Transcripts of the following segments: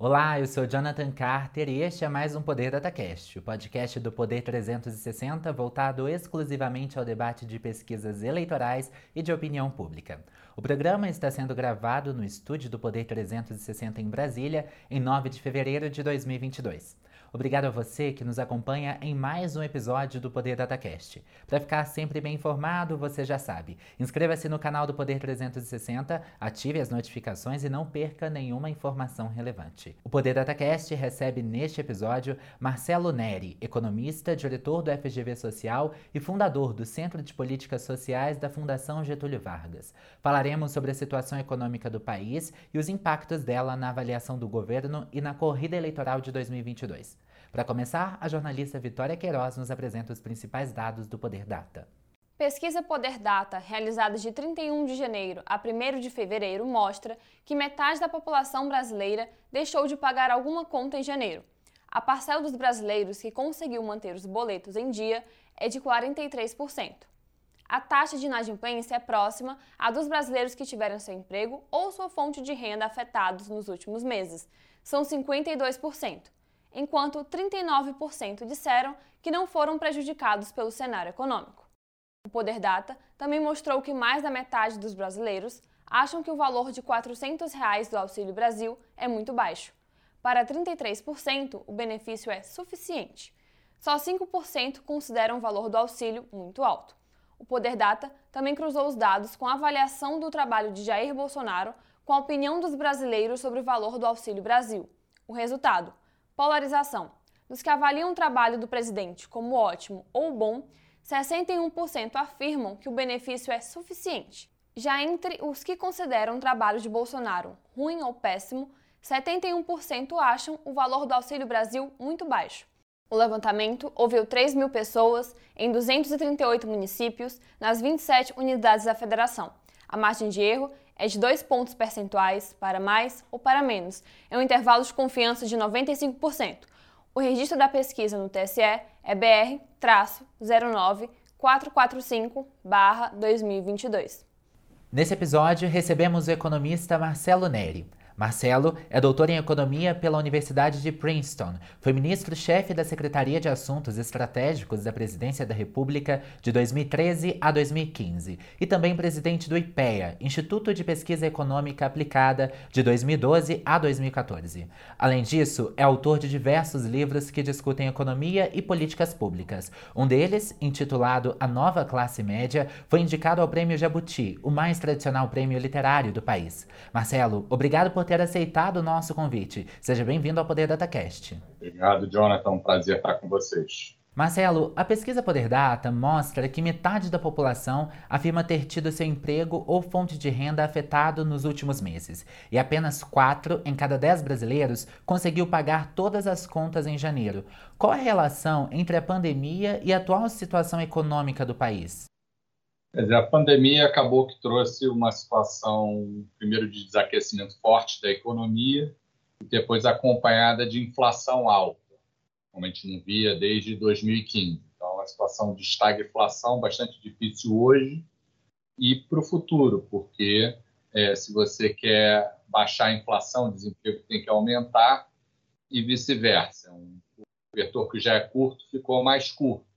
Olá, eu sou Jonathan Carter e este é mais um Poder DataCast, o podcast do Poder 360 voltado exclusivamente ao debate de pesquisas eleitorais e de opinião pública. O programa está sendo gravado no estúdio do Poder 360 em Brasília em 9 de fevereiro de 2022. Obrigado a você que nos acompanha em mais um episódio do Poder DataCast. Para ficar sempre bem informado, você já sabe. Inscreva-se no canal do Poder 360, ative as notificações e não perca nenhuma informação relevante. O Poder DataCast recebe neste episódio Marcelo Neri, economista, diretor do FGV Social e fundador do Centro de Políticas Sociais da Fundação Getúlio Vargas. Falaremos sobre a situação econômica do país e os impactos dela na avaliação do governo e na corrida eleitoral de 2022. Para começar, a jornalista Vitória Queiroz nos apresenta os principais dados do Poder Data. Pesquisa Poder Data, realizada de 31 de janeiro a 1 de fevereiro, mostra que metade da população brasileira deixou de pagar alguma conta em janeiro. A parcela dos brasileiros que conseguiu manter os boletos em dia é de 43%. A taxa de inadimplência é próxima à dos brasileiros que tiveram seu emprego ou sua fonte de renda afetados nos últimos meses. São 52% enquanto 39% disseram que não foram prejudicados pelo cenário econômico. O Poder Data também mostrou que mais da metade dos brasileiros acham que o valor de 400 reais do Auxílio Brasil é muito baixo. Para 33%, o benefício é suficiente. Só 5% consideram o valor do auxílio muito alto. O Poder Data também cruzou os dados com a avaliação do trabalho de Jair Bolsonaro com a opinião dos brasileiros sobre o valor do Auxílio Brasil. O resultado: Polarização. Dos que avaliam o trabalho do presidente como ótimo ou bom, 61% afirmam que o benefício é suficiente. Já entre os que consideram o trabalho de Bolsonaro ruim ou péssimo, 71% acham o valor do Auxílio Brasil muito baixo. O levantamento ouviu 3 mil pessoas em 238 municípios nas 27 unidades da federação. A margem de erro é de 2 pontos percentuais para mais ou para menos, em um intervalo de confiança de 95%. O registro da pesquisa no TSE é BR-09445-2022. Nesse episódio, recebemos o economista Marcelo Neri. Marcelo é doutor em economia pela Universidade de Princeton. Foi ministro-chefe da Secretaria de Assuntos Estratégicos da Presidência da República de 2013 a 2015 e também presidente do IPEA, Instituto de Pesquisa Econômica Aplicada, de 2012 a 2014. Além disso, é autor de diversos livros que discutem economia e políticas públicas. Um deles, intitulado A Nova Classe Média, foi indicado ao Prêmio Jabuti, o mais tradicional prêmio literário do país. Marcelo, obrigado por ter aceitado o nosso convite. Seja bem-vindo ao Poder DataCast. Obrigado, Jonathan. Um prazer estar com vocês. Marcelo, a pesquisa Poder Data mostra que metade da população afirma ter tido seu emprego ou fonte de renda afetado nos últimos meses, e apenas 4 em cada 10 brasileiros conseguiu pagar todas as contas em janeiro. Qual a relação entre a pandemia e a atual situação econômica do país? Quer dizer, a pandemia acabou que trouxe uma situação, primeiro, de desaquecimento forte da economia e depois acompanhada de inflação alta, como a gente não via desde 2015. Então, uma situação de estagflação bastante difícil hoje e para o futuro, porque é, se você quer baixar a inflação, o desemprego tem que aumentar e vice-versa. Um vetor que já é curto ficou mais curto.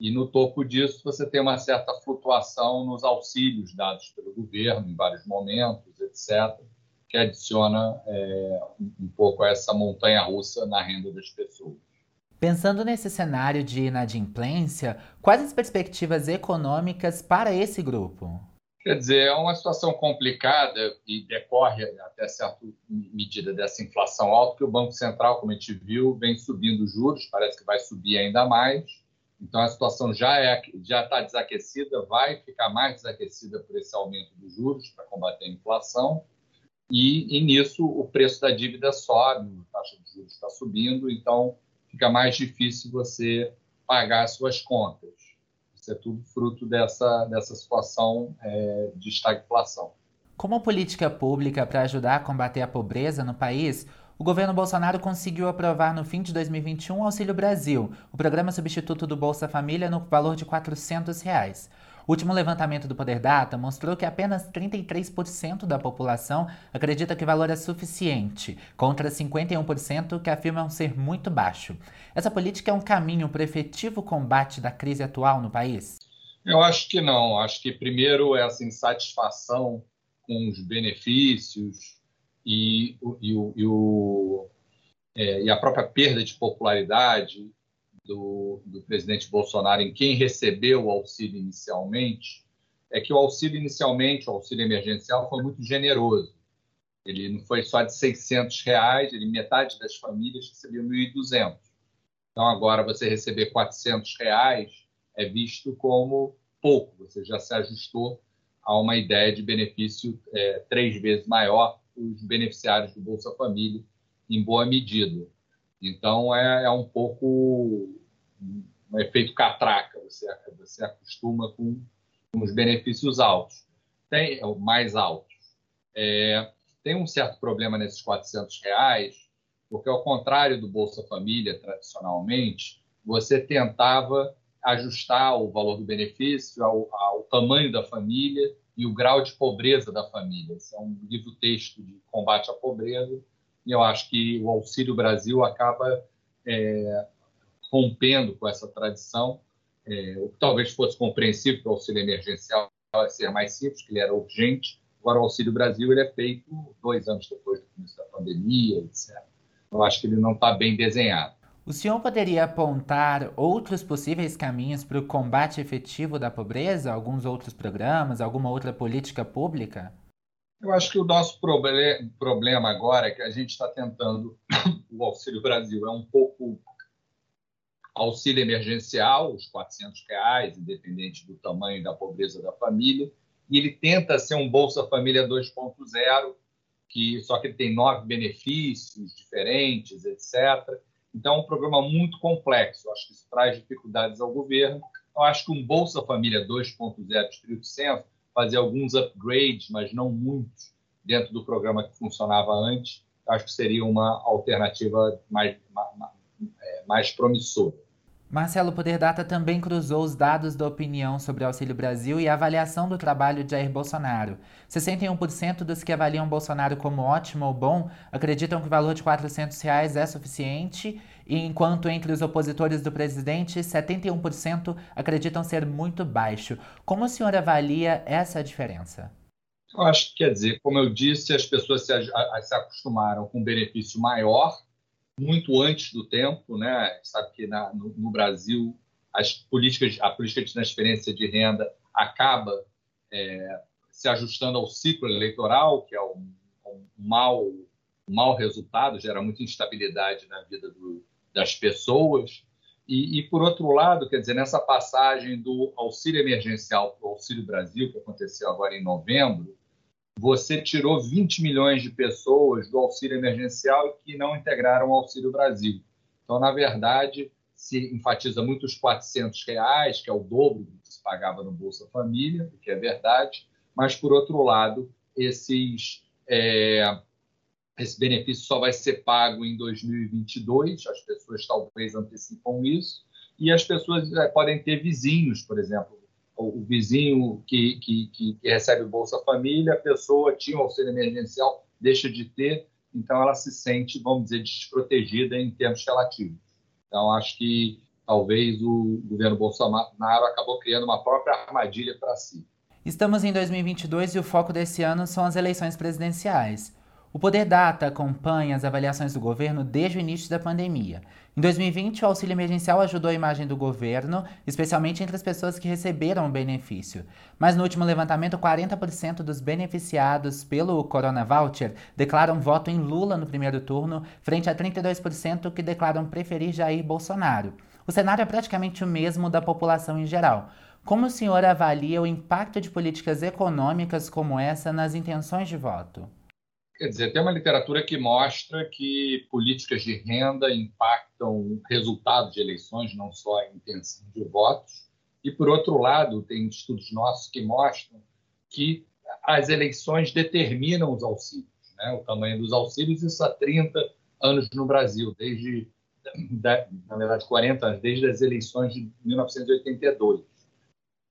E no topo disso, você tem uma certa flutuação nos auxílios dados pelo governo em vários momentos, etc., que adiciona é, um pouco a essa montanha russa na renda das pessoas. Pensando nesse cenário de inadimplência, quais as perspectivas econômicas para esse grupo? Quer dizer, é uma situação complicada e decorre até certa medida dessa inflação alta, que o Banco Central, como a gente viu, vem subindo juros, parece que vai subir ainda mais então a situação já é já está desaquecida, vai ficar mais desaquecida por esse aumento dos juros para combater a inflação. E, e nisso o preço da dívida sobe, a taxa de juros está subindo, então fica mais difícil você pagar as suas contas. Isso é tudo fruto dessa, dessa situação é, de estagflação. Como política pública para ajudar a combater a pobreza no país, o governo Bolsonaro conseguiu aprovar no fim de 2021 o Auxílio Brasil, o programa substituto do Bolsa Família no valor de 400 reais. O último levantamento do Poder Data mostrou que apenas 33% da população acredita que o valor é suficiente, contra 51% que afirmam ser muito baixo. Essa política é um caminho para o efetivo combate da crise atual no país? Eu acho que não. Acho que, primeiro, essa insatisfação com os benefícios e, e, e, o, é, e a própria perda de popularidade do, do presidente Bolsonaro em quem recebeu o auxílio inicialmente é que o auxílio inicialmente, o auxílio emergencial, foi muito generoso. Ele não foi só de 600 reais, ele, metade das famílias recebeu 1.200. Então, agora, você receber 400 reais é visto como pouco, você já se ajustou a uma ideia de benefício é, três vezes maior os beneficiários do Bolsa Família, em boa medida. Então, é, é um pouco um efeito catraca, você, você acostuma com, com os benefícios altos, tem mais altos. É, tem um certo problema nesses 400 reais, porque ao contrário do Bolsa Família, tradicionalmente, você tentava ajustar o valor do benefício ao, ao tamanho da família e o grau de pobreza da família. Esse é um livro-texto de combate à pobreza, e eu acho que o Auxílio Brasil acaba é, rompendo com essa tradição, é, o que talvez fosse compreensível que o auxílio emergencial ser mais simples, que ele era urgente. Agora, o Auxílio Brasil ele é feito dois anos depois do começo da pandemia, etc. Eu acho que ele não está bem desenhado. O senhor poderia apontar outros possíveis caminhos para o combate efetivo da pobreza? Alguns outros programas, alguma outra política pública? Eu acho que o nosso problema agora é que a gente está tentando, o Auxílio Brasil é um pouco auxílio emergencial, os 400 reais, independente do tamanho da pobreza da família, e ele tenta ser um Bolsa Família 2.0, que só que ele tem nove benefícios diferentes, etc. Então, é um programa muito complexo. Acho que isso traz dificuldades ao governo. Eu acho que um Bolsa Família 2.0 Espírito Santo fazer alguns upgrades, mas não muitos, dentro do programa que funcionava antes, acho que seria uma alternativa mais, mais, é, mais promissora. Marcelo Poder Data também cruzou os dados da opinião sobre Auxílio Brasil e a avaliação do trabalho de Jair Bolsonaro. 61% dos que avaliam Bolsonaro como ótimo ou bom acreditam que o valor de 400 reais é suficiente, enquanto entre os opositores do presidente, 71% acreditam ser muito baixo. Como o senhor avalia essa diferença? Eu acho que, quer dizer, como eu disse, as pessoas se, se acostumaram com um benefício maior muito antes do tempo, né? Sabe que na, no, no, Brasil as políticas, a política de transferência de renda acaba é, se ajustando ao ciclo eleitoral, que é um, um mau, um mau resultado, gera muita instabilidade na vida do, das pessoas. E, e, por outro lado, quer dizer, nessa passagem do auxílio emergencial para o Auxílio Brasil, que aconteceu agora em novembro, você tirou 20 milhões de pessoas do auxílio emergencial que não integraram o Auxílio Brasil. Então, na verdade, se enfatiza muito os 400 reais, que é o dobro do que se pagava no Bolsa Família, o que é verdade, mas, por outro lado, esses, é, esse benefício só vai ser pago em 2022, as pessoas talvez antecipam isso, e as pessoas é, podem ter vizinhos, por exemplo, o vizinho que, que, que, recebe Bolsa Família, a pessoa tinha o auxílio emergencial, deixa de ter, então ela se sente, vamos dizer, desprotegida em termos relativos. Então, acho que talvez o governo Bolsonaro acabou criando uma própria armadilha para si. Estamos em 2022 e o foco desse ano são as eleições presidenciais. O Poder Data acompanha as avaliações do governo desde o início da pandemia. Em 2020, o auxílio emergencial ajudou a imagem do governo, especialmente entre as pessoas que receberam o benefício. Mas no último levantamento, 40% dos beneficiados pelo Corona Voucher declaram voto em Lula no primeiro turno, frente a 32% que declaram preferir Jair Bolsonaro. O cenário é praticamente o mesmo da população em geral. Como o senhor avalia o impacto de políticas econômicas como essa nas intenções de voto? Quer dizer, tem uma literatura que mostra que políticas de renda impactam o resultado de eleições, não só a intenção de votos. E, por outro lado, tem estudos nossos que mostram que as eleições determinam os auxílios, né? o tamanho dos auxílios, isso há 30 anos no Brasil, desde, na verdade, 40 anos, desde as eleições de 1982.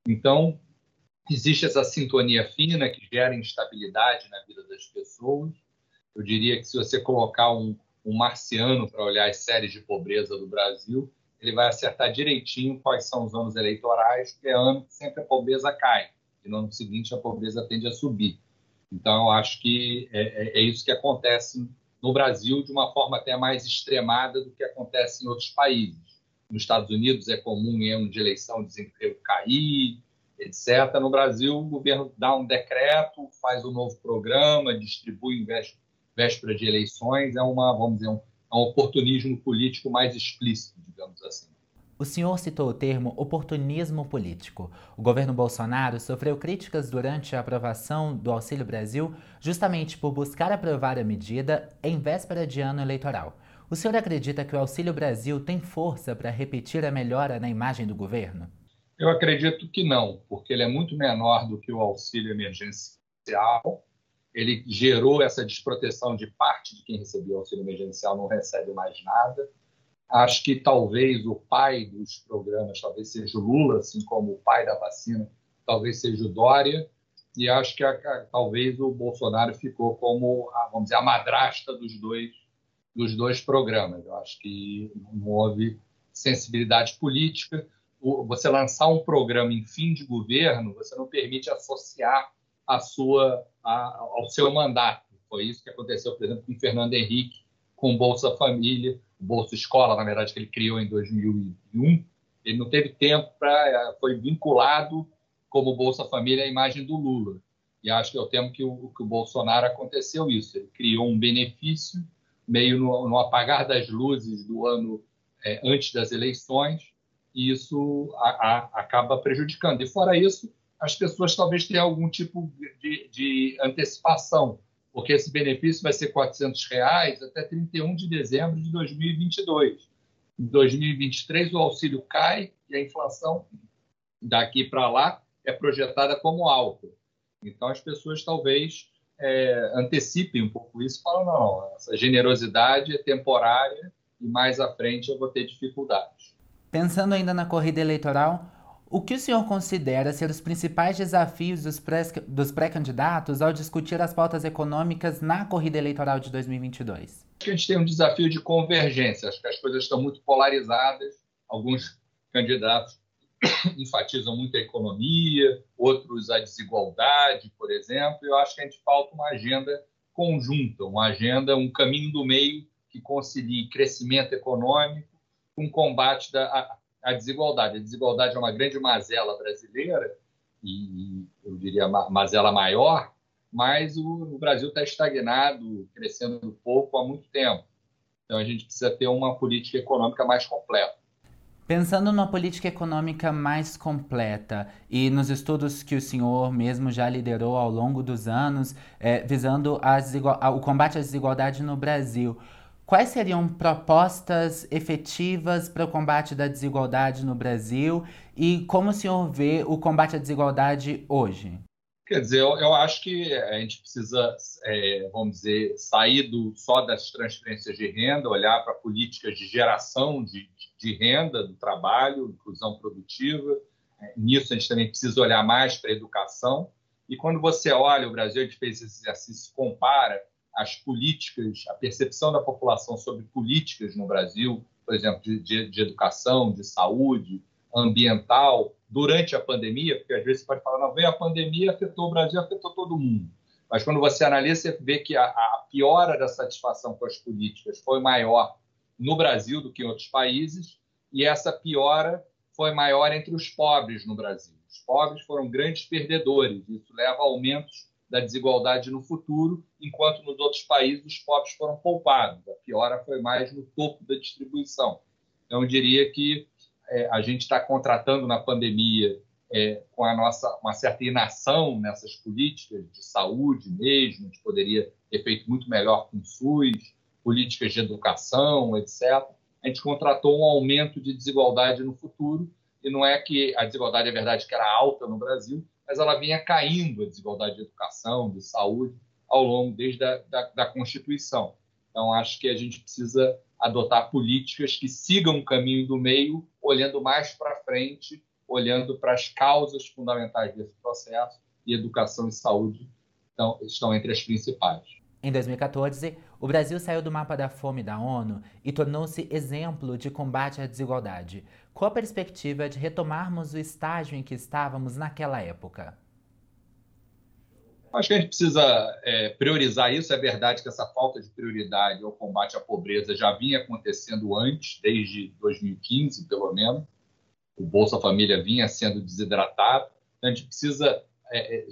Então, existe essa sintonia fina que gera instabilidade na vida das pessoas. Eu diria que se você colocar um, um marciano para olhar as séries de pobreza do Brasil, ele vai acertar direitinho quais são os anos eleitorais, porque é ano que sempre a pobreza cai, e no ano seguinte a pobreza tende a subir. Então, acho que é, é, é isso que acontece no Brasil de uma forma até mais extremada do que acontece em outros países. Nos Estados Unidos é comum em ano de eleição o desemprego cair, etc. No Brasil, o governo dá um decreto, faz um novo programa, distribui em véspera de eleições, é uma, vamos dizer, um, é um oportunismo político mais explícito, digamos assim. O senhor citou o termo oportunismo político. O governo Bolsonaro sofreu críticas durante a aprovação do Auxílio Brasil justamente por buscar aprovar a medida em véspera de ano eleitoral. O senhor acredita que o Auxílio Brasil tem força para repetir a melhora na imagem do governo? Eu acredito que não, porque ele é muito menor do que o auxílio emergencial. Ele gerou essa desproteção de parte de quem recebia o auxílio emergencial, não recebe mais nada Acho que talvez o pai dos programas, talvez seja o Lula, assim como o pai da vacina, talvez seja o Dória, e acho que a, a, talvez o Bolsonaro ficou como, a, vamos dizer, a madrasta dos dois, dos dois programas. Eu acho que não houve sensibilidade política. Você lançar um programa em fim de governo, você não permite associar a sua, ao seu mandato. Foi isso que aconteceu, por exemplo, com Fernando Henrique, com Bolsa Família Bolsa Escola, na verdade, que ele criou em 2001, ele não teve tempo para. Eh, foi vinculado como Bolsa Família à imagem do Lula. E acho que é o tempo que o, que o Bolsonaro aconteceu isso. Ele criou um benefício meio no, no apagar das luzes do ano é, antes das eleições, e isso a, a, acaba prejudicando. E fora isso, as pessoas talvez tenham algum tipo de, de antecipação porque esse benefício vai ser 400 reais até 31 de dezembro de 2022. Em 2023, o auxílio cai e a inflação daqui para lá é projetada como alta. Então, as pessoas talvez é, antecipem um pouco isso falam: não, essa generosidade é temporária e mais à frente eu vou ter dificuldades. Pensando ainda na corrida eleitoral, o que o senhor considera ser os principais desafios dos pré-candidatos ao discutir as pautas econômicas na corrida eleitoral de 2022? Acho que a gente tem um desafio de convergência. Acho que as coisas estão muito polarizadas. Alguns candidatos enfatizam muito a economia, outros a desigualdade, por exemplo. Eu acho que a gente falta uma agenda conjunta, uma agenda, um caminho do meio que concilie crescimento econômico com combate da, a desigualdade. A desigualdade é uma grande mazela brasileira, e eu diria mazela maior, mas o, o Brasil está estagnado, crescendo pouco há muito tempo. Então a gente precisa ter uma política econômica mais completa. Pensando numa política econômica mais completa e nos estudos que o senhor mesmo já liderou ao longo dos anos, é, visando o combate à desigualdade no Brasil, Quais seriam propostas efetivas para o combate da desigualdade no Brasil e como o senhor vê o combate à desigualdade hoje? Quer dizer, eu, eu acho que a gente precisa, é, vamos dizer, sair do, só das transferências de renda, olhar para políticas de geração de, de renda do trabalho, inclusão produtiva. É, nisso, a gente também precisa olhar mais para a educação. E quando você olha o Brasil, a gente fez esse exercício, compara as políticas, a percepção da população sobre políticas no Brasil, por exemplo, de, de, de, educação, de saúde, ambiental, durante a pandemia, porque às vezes você pode falar, não, veio a pandemia, afetou o Brasil, afetou todo mundo. Mas quando você analisa, você vê que a, a piora da satisfação com as políticas foi maior no Brasil do que em outros países, e essa piora foi maior entre os pobres no Brasil. Os pobres foram grandes perdedores, isso leva a aumentos da desigualdade no futuro, enquanto nos outros países os pobres foram poupados. A piora foi mais no topo da distribuição. Então, eu diria que é, a gente está contratando na pandemia é, com a nossa uma certa inação nessas políticas de saúde mesmo, a gente poderia ter feito muito melhor com o SUS, políticas de educação, etc. A gente contratou um aumento de desigualdade no futuro, e não é que a desigualdade é verdade que era alta no Brasil, mas ela vinha caindo, a desigualdade de educação, de saúde, ao longo desde a da, da Constituição. Então, acho que a gente precisa adotar políticas que sigam o caminho do meio, olhando mais para frente olhando para as causas fundamentais desse processo e educação e saúde então, estão entre as principais. Em 2014, o Brasil saiu do mapa da fome da ONU e tornou-se exemplo de combate à desigualdade. Qual a perspectiva de retomarmos o estágio em que estávamos naquela época? Acho que a gente precisa é, priorizar isso. É verdade que essa falta de prioridade ao combate à pobreza já vinha acontecendo antes, desde 2015, pelo menos. O Bolsa Família vinha sendo desidratado. Então, a gente precisa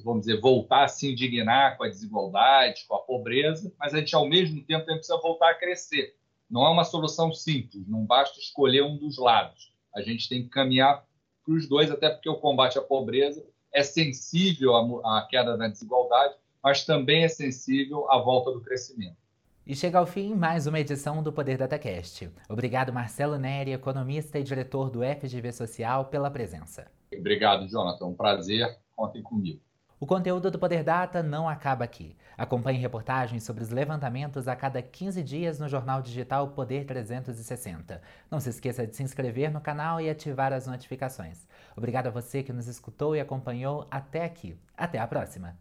vamos dizer, voltar a se indignar com a desigualdade, com a pobreza, mas a gente, ao mesmo tempo, precisa voltar a crescer. Não é uma solução simples, não basta escolher um dos lados. A gente tem que caminhar para os dois, até porque o combate à pobreza é sensível à queda da desigualdade, mas também é sensível à volta do crescimento. E chega ao fim mais uma edição do Poder DataCast. Obrigado, Marcelo Neri, economista e diretor do FGV Social, pela presença. Obrigado, Jonathan. Um prazer contem comigo. O conteúdo do Poder Data não acaba aqui. Acompanhe reportagens sobre os levantamentos a cada 15 dias no jornal digital Poder 360. Não se esqueça de se inscrever no canal e ativar as notificações. Obrigado a você que nos escutou e acompanhou até aqui. Até a próxima!